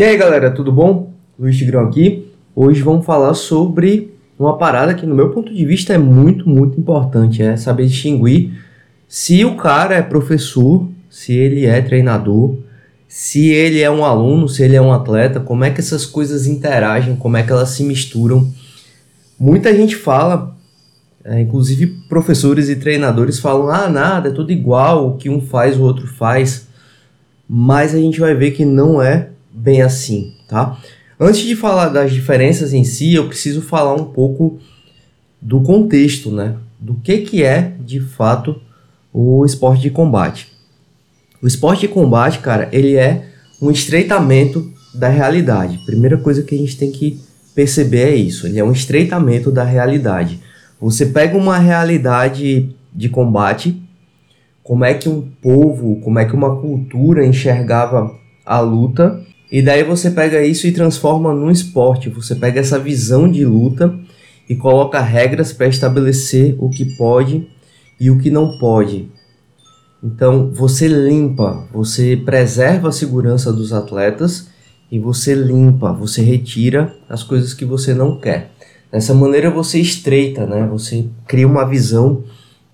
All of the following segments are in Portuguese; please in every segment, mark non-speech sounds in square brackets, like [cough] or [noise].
E aí galera, tudo bom? Luiz Tigrão aqui. Hoje vamos falar sobre uma parada que, no meu ponto de vista, é muito, muito importante: é saber distinguir se o cara é professor, se ele é treinador, se ele é um aluno, se ele é um atleta, como é que essas coisas interagem, como é que elas se misturam. Muita gente fala, é, inclusive professores e treinadores falam: ah, nada, é tudo igual, o que um faz, o outro faz. Mas a gente vai ver que não é bem assim, tá? Antes de falar das diferenças em si, eu preciso falar um pouco do contexto, né? Do que, que é, de fato, o esporte de combate. O esporte de combate, cara, ele é um estreitamento da realidade. Primeira coisa que a gente tem que perceber é isso, ele é um estreitamento da realidade. Você pega uma realidade de combate, como é que um povo, como é que uma cultura enxergava a luta, e daí você pega isso e transforma num esporte. Você pega essa visão de luta e coloca regras para estabelecer o que pode e o que não pode. Então você limpa, você preserva a segurança dos atletas e você limpa, você retira as coisas que você não quer. Dessa maneira você estreita, né? Você cria uma visão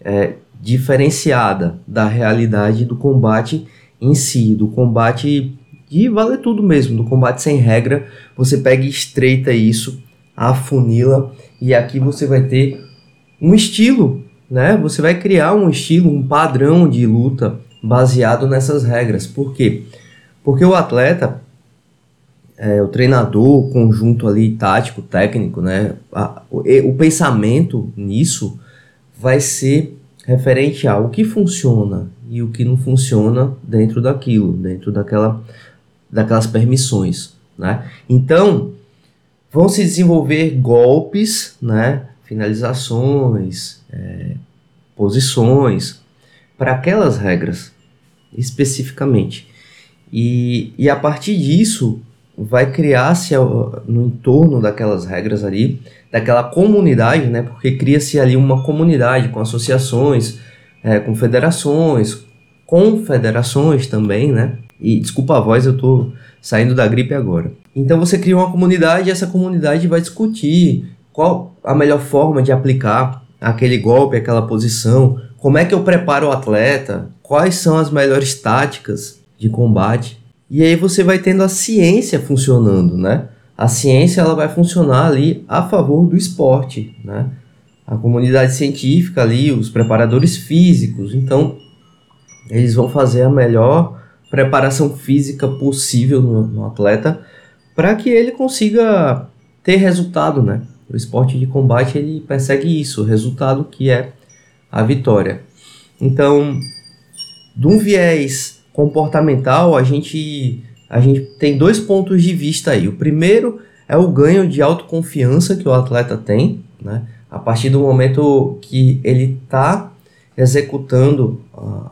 é, diferenciada da realidade do combate em si, do combate e vale tudo mesmo, do combate sem regra, você pega e estreita isso, afunila e aqui você vai ter um estilo, né? Você vai criar um estilo, um padrão de luta baseado nessas regras. Por quê? Porque o atleta, é, o treinador, o conjunto ali tático, técnico, né? A, o, o pensamento nisso vai ser referente ao que funciona e o que não funciona dentro daquilo, dentro daquela daquelas permissões, né? Então, vão se desenvolver golpes, né? Finalizações, é, posições para aquelas regras especificamente. E, e a partir disso vai criar-se no entorno daquelas regras ali, daquela comunidade, né? Porque cria-se ali uma comunidade com associações, é, com federações, confederações também, né? E desculpa a voz, eu tô saindo da gripe agora. Então você cria uma comunidade e essa comunidade vai discutir qual a melhor forma de aplicar aquele golpe, aquela posição, como é que eu preparo o atleta, quais são as melhores táticas de combate. E aí você vai tendo a ciência funcionando, né? A ciência ela vai funcionar ali a favor do esporte, né? A comunidade científica ali, os preparadores físicos, então eles vão fazer a melhor preparação física possível no, no atleta para que ele consiga ter resultado, né? O esporte de combate ele persegue isso, o resultado que é a vitória. Então, de um viés comportamental, a gente a gente tem dois pontos de vista aí. O primeiro é o ganho de autoconfiança que o atleta tem, né? A partir do momento que ele está executando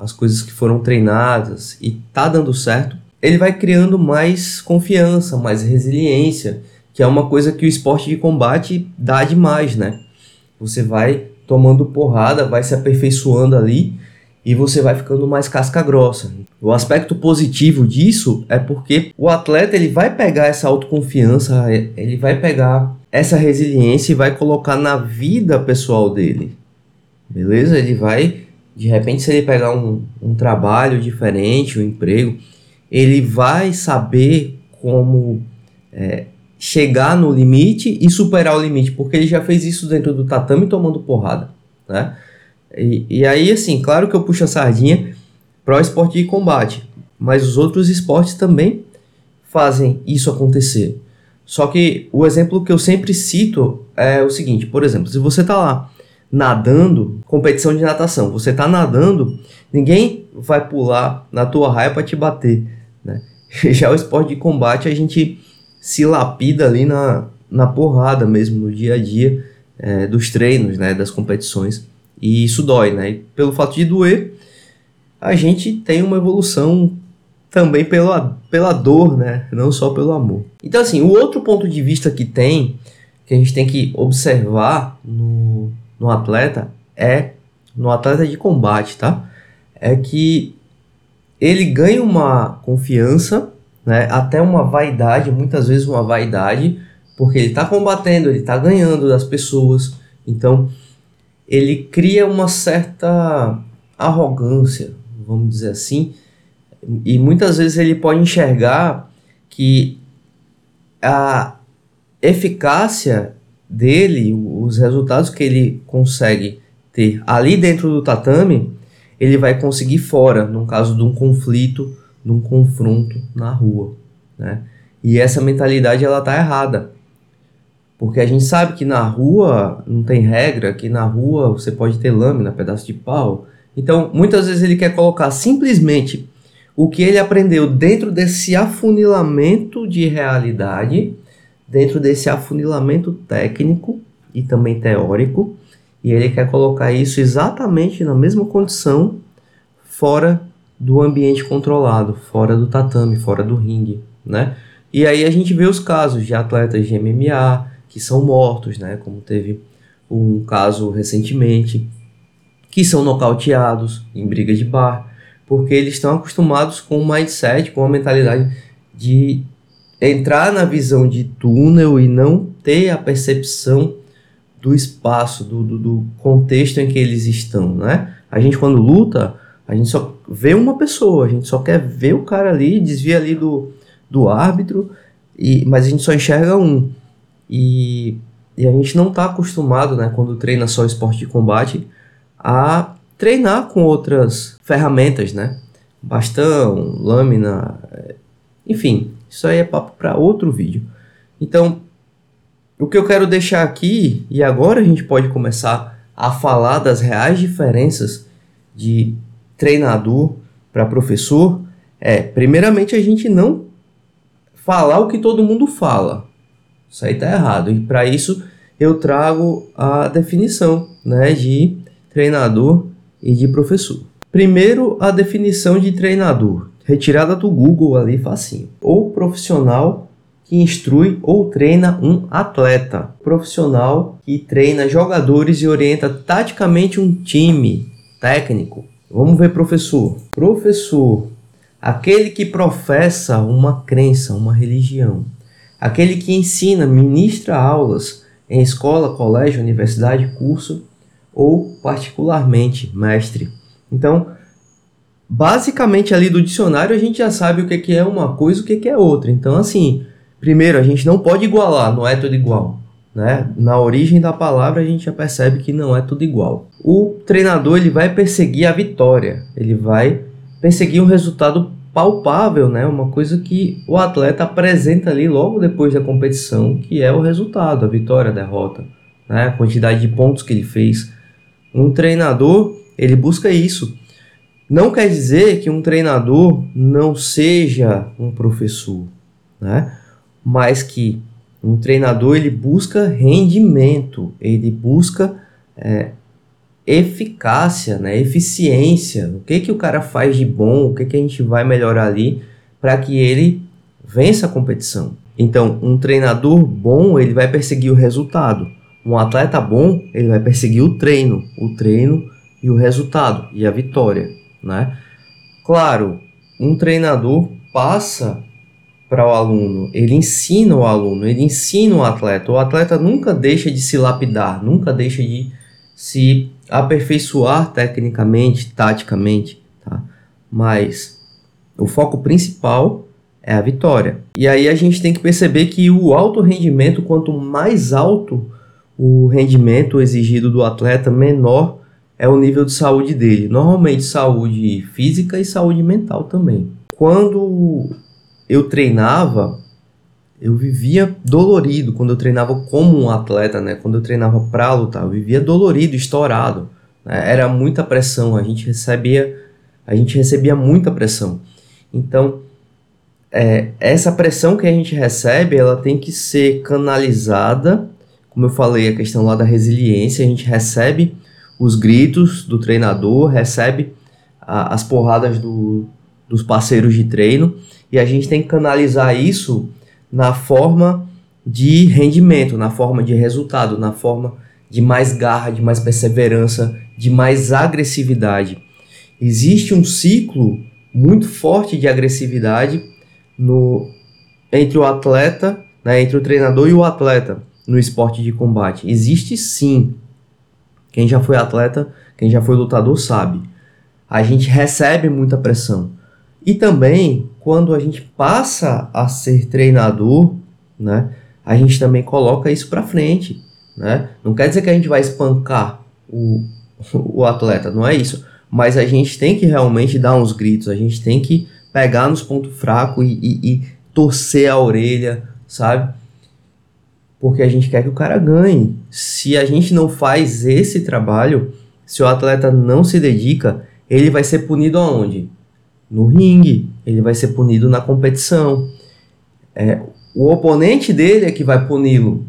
as coisas que foram treinadas e tá dando certo, ele vai criando mais confiança, mais resiliência, que é uma coisa que o esporte de combate dá demais, né? Você vai tomando porrada, vai se aperfeiçoando ali e você vai ficando mais casca grossa. O aspecto positivo disso é porque o atleta ele vai pegar essa autoconfiança, ele vai pegar essa resiliência e vai colocar na vida pessoal dele. Beleza? Ele vai, de repente, se ele pegar um, um trabalho diferente, um emprego, ele vai saber como é, chegar no limite e superar o limite, porque ele já fez isso dentro do tatame tomando porrada, né? E, e aí, assim, claro que eu puxo a sardinha para o esporte de combate, mas os outros esportes também fazem isso acontecer. Só que o exemplo que eu sempre cito é o seguinte, por exemplo, se você está lá nadando, competição de natação, você está nadando, ninguém vai pular na tua raia para te bater, né? [laughs] Já o esporte de combate a gente se lapida ali na, na porrada mesmo, no dia a dia é, dos treinos, né, das competições. E isso dói, né? E pelo fato de doer, a gente tem uma evolução também pela, pela dor, né? Não só pelo amor. Então, assim, o outro ponto de vista que tem, que a gente tem que observar no, no atleta é no atleta de combate, tá? É que ele ganha uma confiança né? Até uma vaidade, muitas vezes uma vaidade, porque ele está combatendo, ele está ganhando das pessoas. Então, ele cria uma certa arrogância, vamos dizer assim, e muitas vezes ele pode enxergar que a eficácia dele, os resultados que ele consegue ter ali dentro do tatame, ele vai conseguir fora, no caso de um conflito, de um confronto na rua, né? E essa mentalidade ela tá errada. Porque a gente sabe que na rua não tem regra, que na rua você pode ter lâmina, pedaço de pau. Então, muitas vezes ele quer colocar simplesmente o que ele aprendeu dentro desse afunilamento de realidade, dentro desse afunilamento técnico e também teórico, e ele quer colocar isso exatamente na mesma condição fora do ambiente controlado, fora do tatame, fora do ringue, né? E aí a gente vê os casos de atletas de MMA que são mortos, né? Como teve um caso recentemente, que são nocauteados em briga de bar porque eles estão acostumados com o mindset, com a mentalidade de entrar na visão de túnel e não ter a percepção do espaço, do, do, do, contexto em que eles estão, né? A gente quando luta, a gente só vê uma pessoa, a gente só quer ver o cara ali, desvia ali do, do árbitro, e, mas a gente só enxerga um. E, e a gente não está acostumado, né, quando treina só esporte de combate, a treinar com outras ferramentas, né? Bastão, lâmina, enfim, isso aí é papo para outro vídeo. Então, o que eu quero deixar aqui, e agora a gente pode começar a falar das reais diferenças de treinador para professor, é, primeiramente, a gente não falar o que todo mundo fala. Isso aí tá errado. E para isso eu trago a definição né, de treinador e de professor. Primeiro, a definição de treinador, retirada do Google ali facinho. Ou profissional que instrui ou treina um atleta. Profissional que treina jogadores e orienta taticamente um time técnico. Vamos ver professor. Professor, aquele que professa uma crença, uma religião. Aquele que ensina, ministra aulas em escola, colégio, universidade, curso ou particularmente mestre. Então, basicamente ali do dicionário a gente já sabe o que é uma coisa e o que é outra. Então, assim, primeiro a gente não pode igualar, não é tudo igual. Né? Na origem da palavra a gente já percebe que não é tudo igual. O treinador ele vai perseguir a vitória, ele vai perseguir um resultado palpável, né? Uma coisa que o atleta apresenta ali logo depois da competição, que é o resultado, a vitória, a derrota, né? A quantidade de pontos que ele fez, um treinador, ele busca isso. Não quer dizer que um treinador não seja um professor, né? Mas que um treinador ele busca rendimento, ele busca é, eficácia, né? eficiência. O que que o cara faz de bom, o que que a gente vai melhorar ali para que ele vença a competição. Então, um treinador bom ele vai perseguir o resultado. Um atleta bom, ele vai perseguir o treino, o treino e o resultado e a vitória, né? Claro, um treinador passa para o aluno, ele ensina o aluno, ele ensina o atleta. O atleta nunca deixa de se lapidar, nunca deixa de se aperfeiçoar tecnicamente, taticamente, tá? Mas o foco principal é a vitória. E aí a gente tem que perceber que o alto rendimento, quanto mais alto o rendimento exigido do atleta, menor é o nível de saúde dele. Normalmente saúde física e saúde mental também. Quando eu treinava, eu vivia dolorido quando eu treinava como um atleta, né? Quando eu treinava para lutar, eu vivia dolorido, estourado. Né? Era muita pressão, a gente recebia, a gente recebia muita pressão. Então, é, essa pressão que a gente recebe, ela tem que ser canalizada como eu falei, a questão lá da resiliência, a gente recebe os gritos do treinador, recebe a, as porradas do, dos parceiros de treino e a gente tem que canalizar isso na forma de rendimento, na forma de resultado, na forma de mais garra, de mais perseverança, de mais agressividade. Existe um ciclo muito forte de agressividade no, entre o atleta, né, entre o treinador e o atleta no esporte de combate. Existe sim. Quem já foi atleta, quem já foi lutador sabe. A gente recebe muita pressão. E também, quando a gente passa a ser treinador, né, a gente também coloca isso para frente. Né? Não quer dizer que a gente vai espancar o, o atleta, não é isso. Mas a gente tem que realmente dar uns gritos, a gente tem que pegar nos pontos fracos e, e, e torcer a orelha, sabe? Porque a gente quer que o cara ganhe. Se a gente não faz esse trabalho, se o atleta não se dedica, ele vai ser punido aonde? No ringue, ele vai ser punido na competição. É, o oponente dele é que vai puni-lo,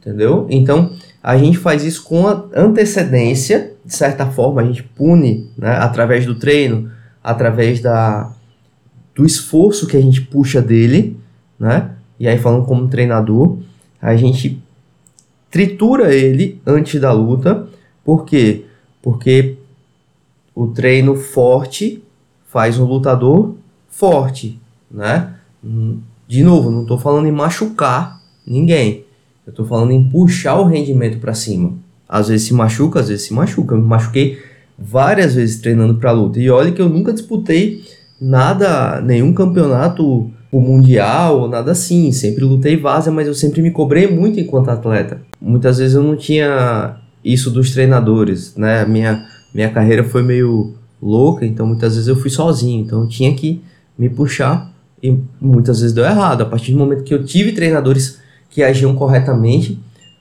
entendeu? Então a gente faz isso com antecedência, de certa forma a gente pune, né, através do treino, através da, do esforço que a gente puxa dele, né? E aí falando como treinador, a gente tritura ele antes da luta, por quê? Porque o treino forte faz um lutador forte, né? De novo, não estou falando em machucar ninguém. Eu estou falando em puxar o rendimento para cima. Às vezes se machuca, às vezes se machuca. Eu me machuquei várias vezes treinando para luta. E olha que eu nunca disputei nada, nenhum campeonato mundial ou nada assim. Sempre lutei várzea, mas eu sempre me cobrei muito enquanto atleta. Muitas vezes eu não tinha isso dos treinadores, né? Minha minha carreira foi meio louca, então muitas vezes eu fui sozinho, então eu tinha que me puxar e muitas vezes deu errado. A partir do momento que eu tive treinadores que agiam corretamente,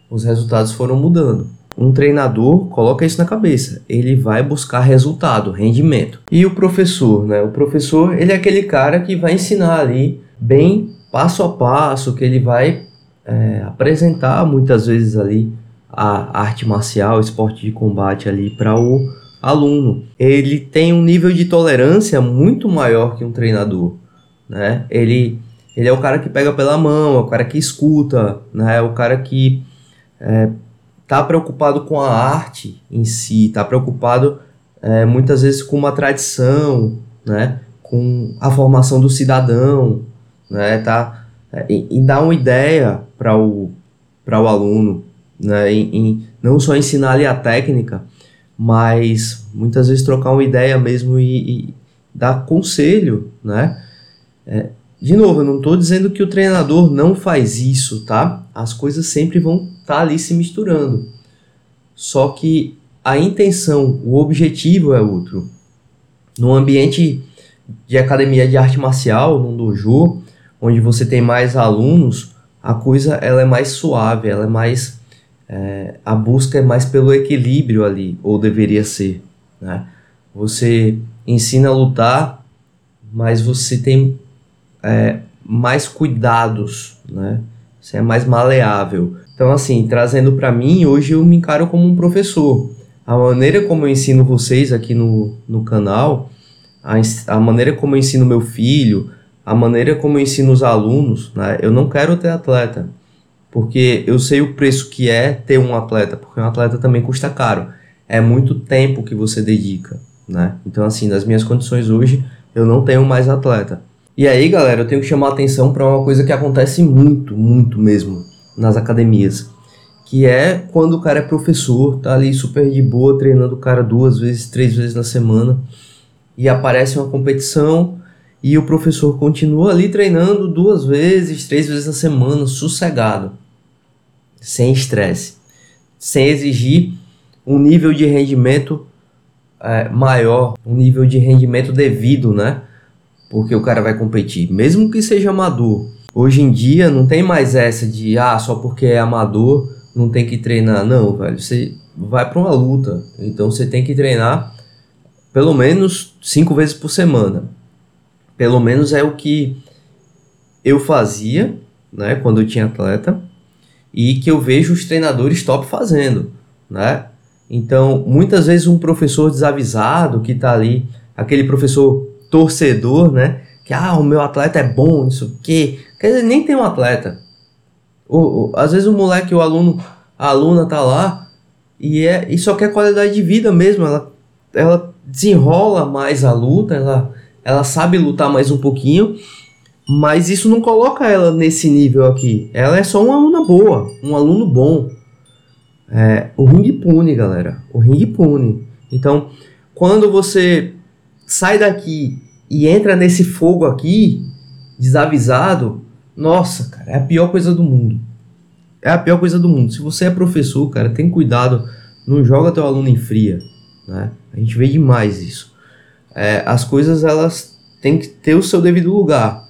os resultados foram mudando. Um treinador coloca isso na cabeça, ele vai buscar resultado, rendimento. E o professor, né? O professor, ele é aquele cara que vai ensinar ali bem passo a passo, que ele vai é, apresentar muitas vezes ali a arte marcial, esporte de combate ali para o aluno. Ele tem um nível de tolerância muito maior que um treinador né? Ele, ele é o cara que pega pela mão, é o cara que escuta, né? É o cara que é, tá preocupado com a arte em si, tá preocupado é, muitas vezes com uma tradição, né? Com a formação do cidadão, né? Tá, é, e, dá uma ideia para o, para o aluno, né? Em, em, não só ensinar ali a técnica, mas muitas vezes trocar uma ideia mesmo e, e dar conselho, né? É, de novo, eu não estou dizendo que o treinador não faz isso, tá? As coisas sempre vão estar tá ali se misturando. Só que a intenção, o objetivo é outro. No ambiente de academia de arte marcial, num dojo, onde você tem mais alunos, a coisa ela é mais suave, ela é mais é, a busca é mais pelo equilíbrio ali, ou deveria ser, né? Você ensina a lutar, mas você tem é, mais cuidados, né? Você é mais maleável. Então, assim, trazendo para mim, hoje eu me encaro como um professor. A maneira como eu ensino vocês aqui no, no canal, a, a maneira como eu ensino meu filho, a maneira como eu ensino os alunos, né? Eu não quero ter atleta, porque eu sei o preço que é ter um atleta, porque um atleta também custa caro. É muito tempo que você dedica, né? Então, assim, nas minhas condições hoje, eu não tenho mais atleta. E aí, galera, eu tenho que chamar a atenção para uma coisa que acontece muito, muito mesmo nas academias. Que é quando o cara é professor, tá ali super de boa, treinando o cara duas vezes, três vezes na semana, e aparece uma competição e o professor continua ali treinando duas vezes, três vezes na semana, sossegado, sem estresse, sem exigir um nível de rendimento é, maior, um nível de rendimento devido, né? porque o cara vai competir, mesmo que seja amador. Hoje em dia não tem mais essa de ah, só porque é amador não tem que treinar. Não, velho, você vai para uma luta, então você tem que treinar pelo menos cinco vezes por semana. Pelo menos é o que eu fazia, né, quando eu tinha atleta, e que eu vejo os treinadores top fazendo, né? Então, muitas vezes um professor desavisado que está ali, aquele professor torcedor, né? Que ah, o meu atleta é bom, isso que. Quer dizer, nem tem um atleta. O, o, às vezes o moleque, o aluno, a aluna tá lá e, é, e só quer qualidade de vida mesmo. Ela, ela desenrola mais a luta, ela, ela sabe lutar mais um pouquinho, Mas isso não coloca ela nesse nível aqui. Ela é só uma aluna boa, um aluno bom. É, o ringue pune, galera. O ringue pune. Então, quando você sai daqui e entra nesse fogo aqui, desavisado, nossa, cara, é a pior coisa do mundo. É a pior coisa do mundo. Se você é professor, cara, tem cuidado, não joga teu aluno em fria, né? A gente vê demais isso. É, as coisas elas têm que ter o seu devido lugar.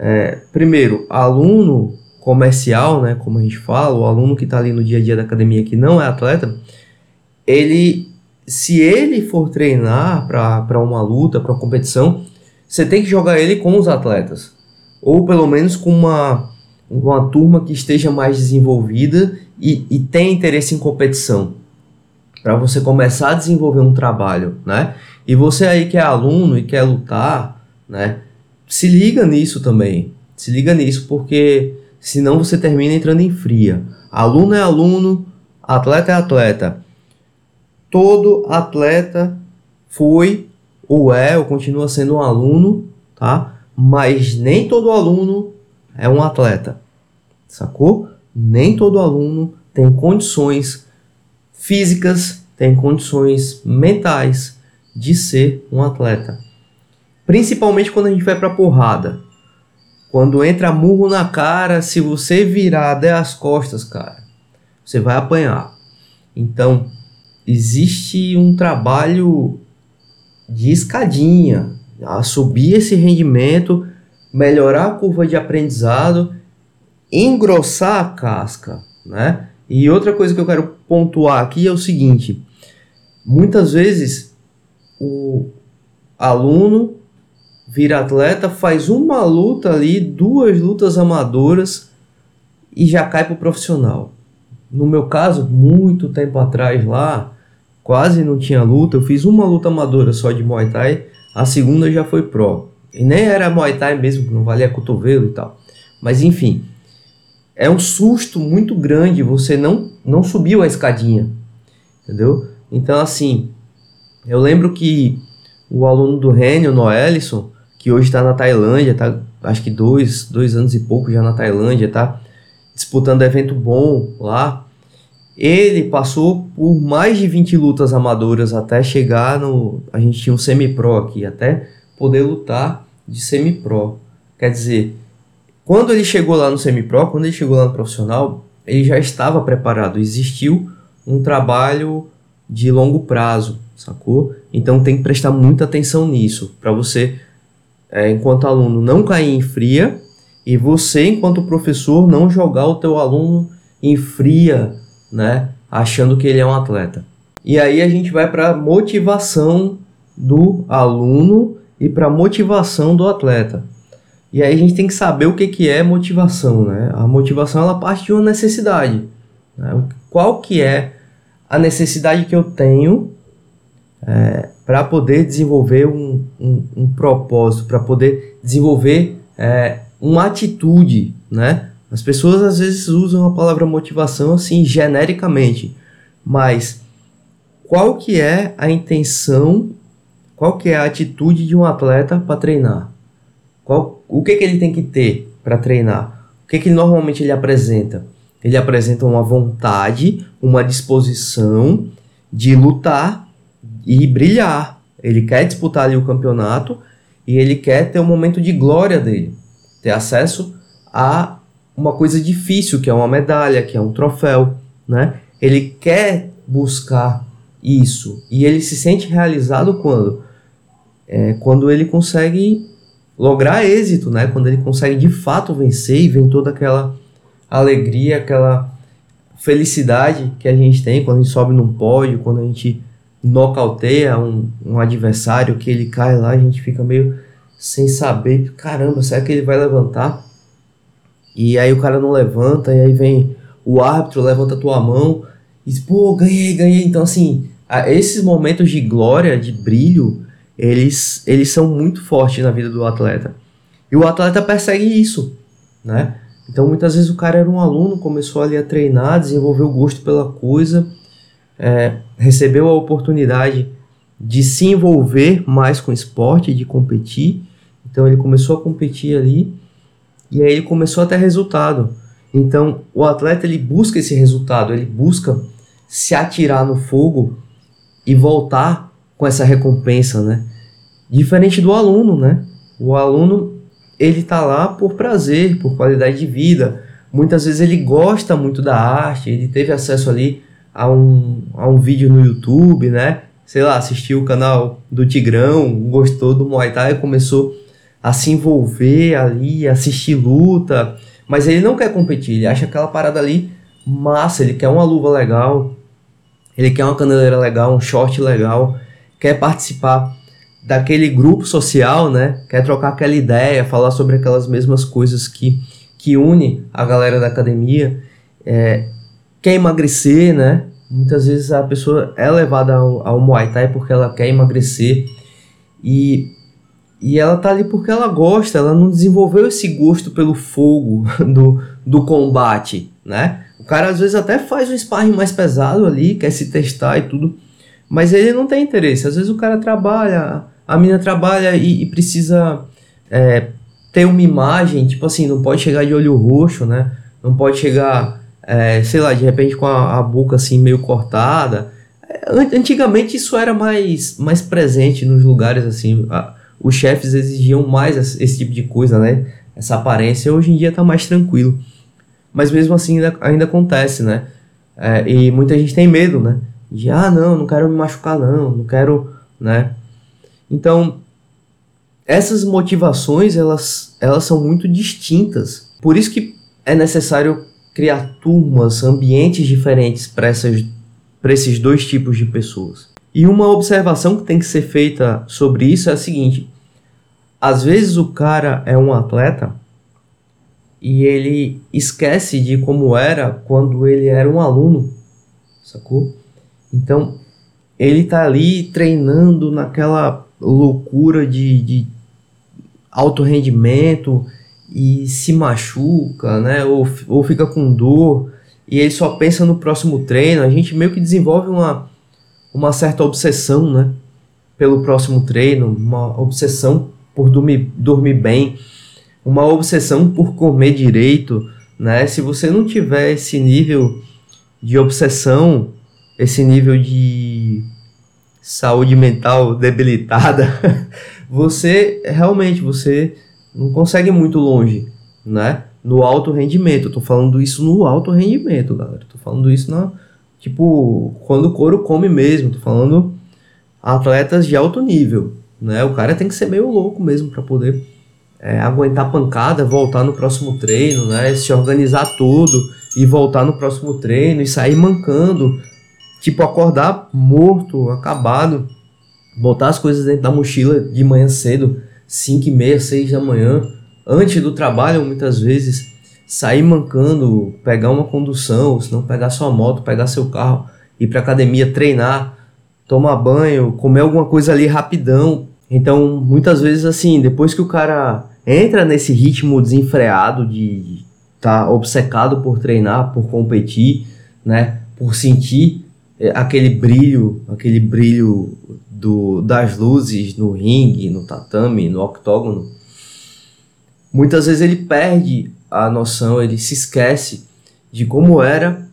É, primeiro, aluno comercial, né, como a gente fala, o aluno que está ali no dia a dia da academia que não é atleta, ele, se ele for treinar para uma luta, para uma competição, você tem que jogar ele com os atletas, ou pelo menos com uma, uma turma que esteja mais desenvolvida e, e tem interesse em competição, para você começar a desenvolver um trabalho, né? E você aí que é aluno e quer lutar, né? Se liga nisso também, se liga nisso porque senão você termina entrando em fria. Aluno é aluno, atleta é atleta. Todo atleta foi ou é ou continua sendo um aluno, tá? Mas nem todo aluno é um atleta. Sacou? Nem todo aluno tem condições físicas, tem condições mentais de ser um atleta. Principalmente quando a gente vai pra porrada. Quando entra murro na cara, se você virar der as costas, cara, você vai apanhar. Então, existe um trabalho de escadinha, a subir esse rendimento, melhorar a curva de aprendizado, engrossar a casca, né? E outra coisa que eu quero pontuar aqui é o seguinte: muitas vezes o aluno vira atleta, faz uma luta ali, duas lutas amadoras e já cai pro profissional. No meu caso, muito tempo atrás lá, quase não tinha luta, eu fiz uma luta amadora só de Muay Thai, a segunda já foi pro. E nem era Muay Thai mesmo, não valia cotovelo e tal. Mas enfim, é um susto muito grande você não não subiu a escadinha, entendeu? Então assim, eu lembro que o aluno do Renio, Noelison, que hoje está na Tailândia, tá acho que dois, dois anos e pouco já na Tailândia, tá disputando evento bom lá. Ele passou por mais de 20 lutas amadoras até chegar no. A gente tinha um semi-pro aqui, até poder lutar de semi-pro. Quer dizer, quando ele chegou lá no semi-pro, quando ele chegou lá no profissional, ele já estava preparado. Existiu um trabalho de longo prazo, sacou? Então tem que prestar muita atenção nisso para você é, enquanto aluno, não cair em fria e você, enquanto professor, não jogar o teu aluno em fria, né, achando que ele é um atleta. E aí a gente vai para motivação do aluno e para motivação do atleta. E aí a gente tem que saber o que, que é motivação, né? A motivação ela parte de uma necessidade. Né? Qual que é a necessidade que eu tenho é, para poder desenvolver um, um, um propósito, para poder desenvolver é, uma atitude, né? As pessoas às vezes usam a palavra motivação assim genericamente, mas qual que é a intenção, qual que é a atitude de um atleta para treinar? Qual, o que, que ele tem que ter para treinar? O que, que normalmente ele apresenta? Ele apresenta uma vontade, uma disposição de lutar e brilhar. Ele quer disputar ali o campeonato e ele quer ter um momento de glória dele, ter acesso a uma coisa difícil, que é uma medalha, que é um troféu, né? Ele quer buscar isso e ele se sente realizado quando é, quando ele consegue lograr êxito, né? Quando ele consegue de fato vencer e vem toda aquela alegria, aquela felicidade que a gente tem quando a gente sobe num pódio, quando a gente nocauteia um, um adversário que ele cai lá, a gente fica meio sem saber, caramba, será que ele vai levantar? E aí o cara não levanta, e aí vem o árbitro, levanta a tua mão e diz, pô, ganhei, ganhei. Então, assim, esses momentos de glória, de brilho, eles, eles são muito fortes na vida do atleta. E o atleta persegue isso, né? Então, muitas vezes o cara era um aluno, começou ali a treinar, desenvolveu gosto pela coisa, é, recebeu a oportunidade de se envolver mais com esporte, de competir. Então ele começou a competir ali e aí ele começou a ter resultado. Então, o atleta ele busca esse resultado, ele busca se atirar no fogo e voltar com essa recompensa, né? Diferente do aluno, né? O aluno ele tá lá por prazer, por qualidade de vida. Muitas vezes ele gosta muito da arte, ele teve acesso ali a um, a um vídeo no YouTube, né? Sei lá, assistiu o canal do Tigrão, gostou do Muay Thai, começou a se envolver ali, assistir luta, mas ele não quer competir, ele acha aquela parada ali massa, ele quer uma luva legal, ele quer uma caneleira legal, um short legal, quer participar daquele grupo social, né? Quer trocar aquela ideia, falar sobre aquelas mesmas coisas que, que une a galera da academia. É, quer emagrecer, né? Muitas vezes a pessoa é levada ao, ao Muay Thai porque ela quer emagrecer e, e ela tá ali porque ela gosta, ela não desenvolveu esse gosto pelo fogo [laughs] do, do combate, né? O cara às vezes até faz um sparring mais pesado ali, quer se testar e tudo, mas ele não tem interesse. Às vezes o cara trabalha, a mina trabalha e, e precisa é, ter uma imagem, tipo assim, não pode chegar de olho roxo, né? Não pode chegar, é, sei lá, de repente com a, a boca assim meio cortada. É, antigamente isso era mais, mais presente nos lugares assim. A, os chefes exigiam mais esse, esse tipo de coisa, né? Essa aparência. Hoje em dia tá mais tranquilo. Mas mesmo assim ainda, ainda acontece, né? É, e muita gente tem medo, né? De, ah, não, não quero me machucar, não, não quero, né? Então, essas motivações, elas, elas são muito distintas. Por isso que é necessário criar turmas, ambientes diferentes para esses dois tipos de pessoas. E uma observação que tem que ser feita sobre isso é a seguinte: às vezes o cara é um atleta e ele esquece de como era quando ele era um aluno, sacou? Então ele tá ali treinando naquela loucura de, de alto rendimento e se machuca, né? Ou, ou fica com dor e ele só pensa no próximo treino. A gente meio que desenvolve uma, uma certa obsessão, né? Pelo próximo treino, uma obsessão por dormir, dormir bem, uma obsessão por comer direito, né? Se você não tiver esse nível de obsessão, esse nível de saúde mental debilitada, [laughs] você realmente você não consegue muito longe, né? No alto rendimento. Eu tô falando isso no alto rendimento, galera. Tô falando isso na tipo quando o couro come mesmo. Tô falando atletas de alto nível, né? O cara tem que ser meio louco mesmo para poder é, aguentar pancada, voltar no próximo treino, né? Se organizar todo e voltar no próximo treino e sair mancando Tipo, acordar morto, acabado, botar as coisas dentro da mochila de manhã cedo, 5 e meia, 6 da manhã, antes do trabalho, muitas vezes, sair mancando, pegar uma condução, ou se não pegar sua moto, pegar seu carro, ir pra academia, treinar, tomar banho, comer alguma coisa ali rapidão. Então, muitas vezes, assim, depois que o cara entra nesse ritmo desenfreado de estar tá obcecado por treinar, por competir, né, por sentir é, aquele brilho, aquele brilho do, das luzes no ringue, no tatame, no octógono, muitas vezes ele perde a noção, ele se esquece de como era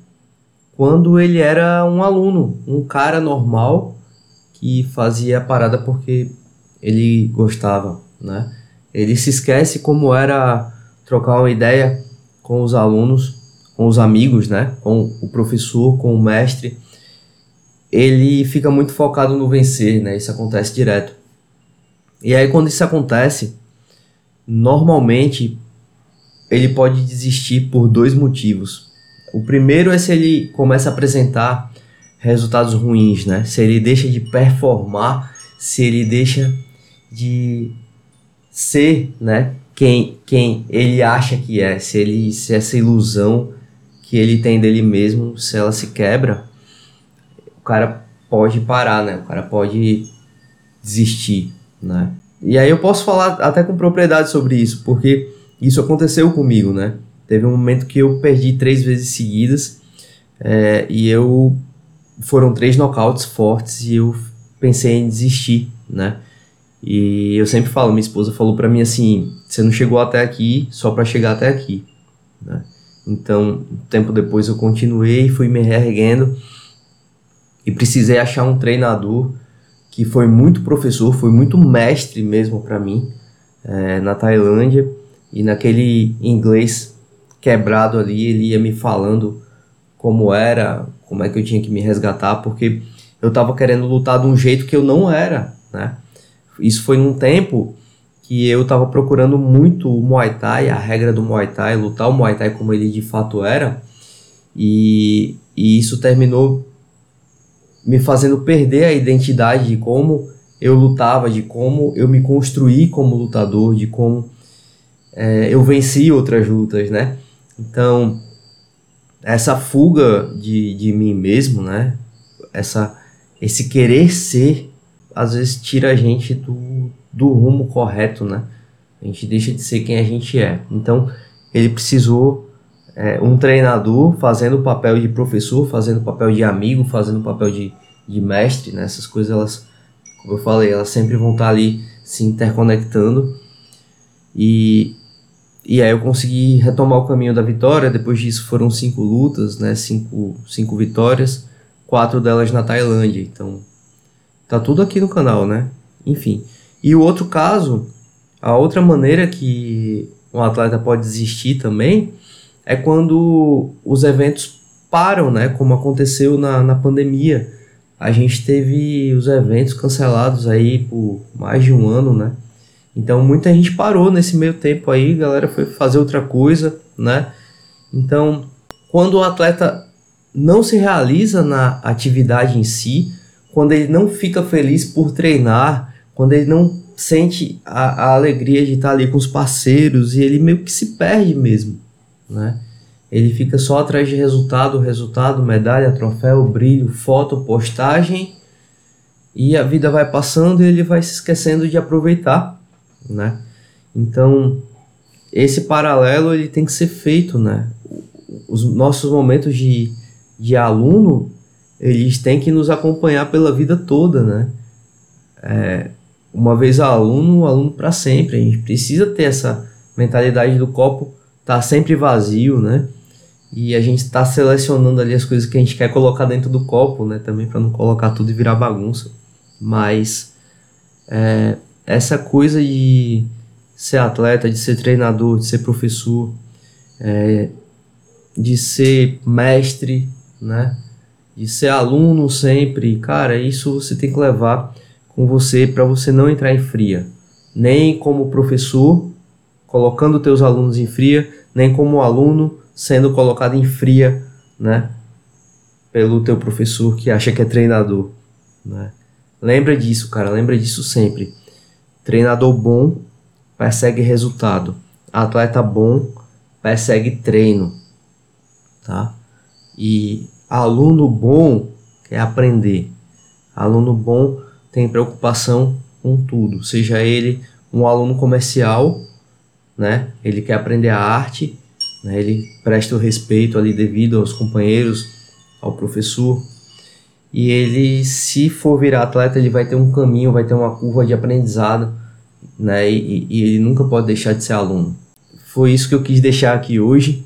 quando ele era um aluno, um cara normal que fazia a parada porque ele gostava, né? Ele se esquece como era trocar uma ideia com os alunos, com os amigos, né? Com o professor, com o mestre ele fica muito focado no vencer, né? Isso acontece direto. E aí quando isso acontece, normalmente ele pode desistir por dois motivos. O primeiro é se ele começa a apresentar resultados ruins, né? Se ele deixa de performar, se ele deixa de ser, né? Quem, quem ele acha que é, se ele se essa ilusão que ele tem dele mesmo, se ela se quebra, cara pode parar, né? O cara pode desistir, né? E aí eu posso falar até com propriedade sobre isso, porque isso aconteceu comigo, né? Teve um momento que eu perdi três vezes seguidas é, e eu foram três nocautes fortes e eu pensei em desistir, né? E eu sempre falo, minha esposa falou para mim assim, você não chegou até aqui só para chegar até aqui, né? Então, um tempo depois eu continuei, fui me reerguendo e precisei achar um treinador que foi muito professor, foi muito mestre mesmo para mim é, na Tailândia e naquele inglês quebrado ali ele ia me falando como era, como é que eu tinha que me resgatar, porque eu estava querendo lutar de um jeito que eu não era, né? Isso foi num tempo que eu estava procurando muito o Muay Thai, a regra do Muay Thai, lutar o Muay Thai como ele de fato era, e, e isso terminou me fazendo perder a identidade de como eu lutava, de como eu me construí como lutador, de como é, eu venci outras lutas, né? Então, essa fuga de, de mim mesmo, né? Essa, esse querer ser, às vezes tira a gente do, do rumo correto, né? A gente deixa de ser quem a gente é. Então, ele precisou é, um treinador fazendo o papel de professor, fazendo o papel de amigo, fazendo o papel de, de mestre, né? Essas coisas, elas, como eu falei, elas sempre vão estar ali se interconectando. E, e aí eu consegui retomar o caminho da vitória. Depois disso foram cinco lutas, né? Cinco, cinco vitórias, quatro delas na Tailândia. Então, tá tudo aqui no canal, né? Enfim. E o outro caso, a outra maneira que um atleta pode desistir também é quando os eventos param, né? Como aconteceu na, na pandemia. A gente teve os eventos cancelados aí por mais de um ano, né? Então muita gente parou nesse meio tempo aí, galera foi fazer outra coisa, né? Então, quando o atleta não se realiza na atividade em si, quando ele não fica feliz por treinar, quando ele não sente a, a alegria de estar ali com os parceiros e ele meio que se perde mesmo, né? Ele fica só atrás de resultado, resultado, medalha, troféu, brilho, foto, postagem e a vida vai passando e ele vai se esquecendo de aproveitar né? Então, esse paralelo ele tem que ser feito, né? Os nossos momentos de, de aluno, eles têm que nos acompanhar pela vida toda, né? É, uma vez aluno, aluno para sempre. A gente precisa ter essa mentalidade do copo tá sempre vazio, né? E a gente está selecionando ali as coisas que a gente quer colocar dentro do copo, né? Também para não colocar tudo e virar bagunça. Mas é, essa coisa de ser atleta, de ser treinador, de ser professor, é, de ser mestre, né? De ser aluno sempre, cara, isso você tem que levar com você para você não entrar em fria, nem como professor colocando teus alunos em fria, nem como aluno sendo colocado em fria, né? Pelo teu professor que acha que é treinador, né? Lembra disso, cara, lembra disso sempre. Treinador bom persegue resultado. Atleta bom persegue treino, tá? E aluno bom quer aprender. Aluno bom tem preocupação com tudo, seja ele um aluno comercial, né? Ele quer aprender a arte, né? Ele presta o respeito ali devido aos companheiros, ao professor, e ele, se for virar atleta, ele vai ter um caminho, vai ter uma curva de aprendizado, né? E, e ele nunca pode deixar de ser aluno. Foi isso que eu quis deixar aqui hoje.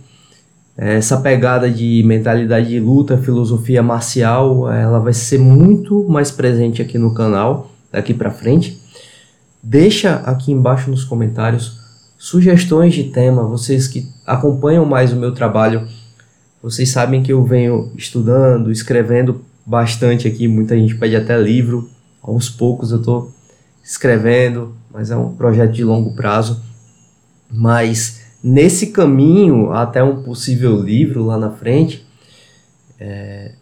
Essa pegada de mentalidade de luta, filosofia marcial, ela vai ser muito mais presente aqui no canal daqui para frente. Deixa aqui embaixo nos comentários sugestões de tema, vocês que acompanham mais o meu trabalho, vocês sabem que eu venho estudando, escrevendo bastante aqui, muita gente pede até livro. Aos poucos eu estou escrevendo, mas é um projeto de longo prazo. Mas nesse caminho até um possível livro lá na frente, é,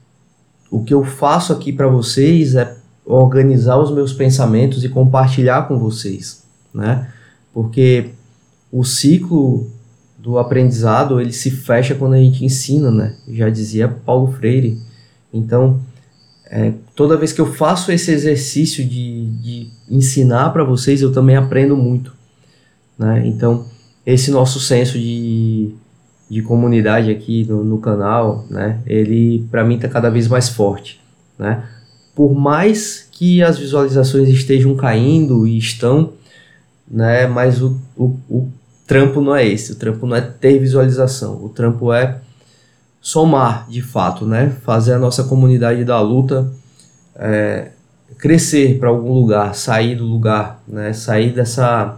o que eu faço aqui para vocês é organizar os meus pensamentos e compartilhar com vocês, né? Porque o ciclo do aprendizado ele se fecha quando a gente ensina, né? Já dizia Paulo Freire. Então, é, toda vez que eu faço esse exercício de, de ensinar para vocês, eu também aprendo muito. Né? Então, esse nosso senso de, de comunidade aqui no, no canal, né? ele para mim está cada vez mais forte. Né? por mais que as visualizações estejam caindo e estão, né, mas o, o, o trampo não é esse, o trampo não é ter visualização, o trampo é somar de fato, né, fazer a nossa comunidade da luta é, crescer para algum lugar, sair do lugar, né, sair dessa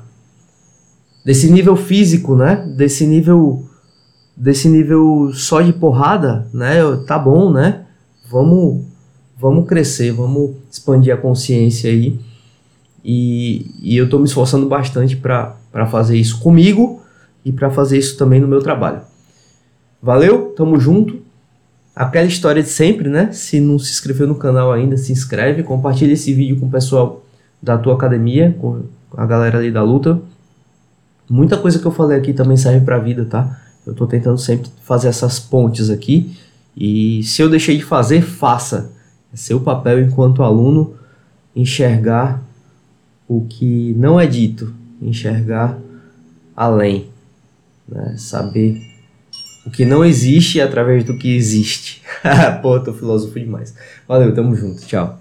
desse nível físico, né, desse nível desse nível só de porrada, né, tá bom, né, vamos vamos crescer, vamos expandir a consciência aí. E, e eu estou me esforçando bastante para fazer isso comigo e para fazer isso também no meu trabalho. Valeu, tamo junto. Aquela história de sempre, né? Se não se inscreveu no canal ainda, se inscreve, compartilha esse vídeo com o pessoal da tua academia, com a galera ali da luta. Muita coisa que eu falei aqui também serve para a vida, tá? Eu estou tentando sempre fazer essas pontes aqui. E se eu deixei de fazer, faça. É seu papel enquanto aluno enxergar o que não é dito, enxergar além, né? saber o que não existe através do que existe. [laughs] Pô, tô filósofo demais. Valeu, tamo junto, tchau.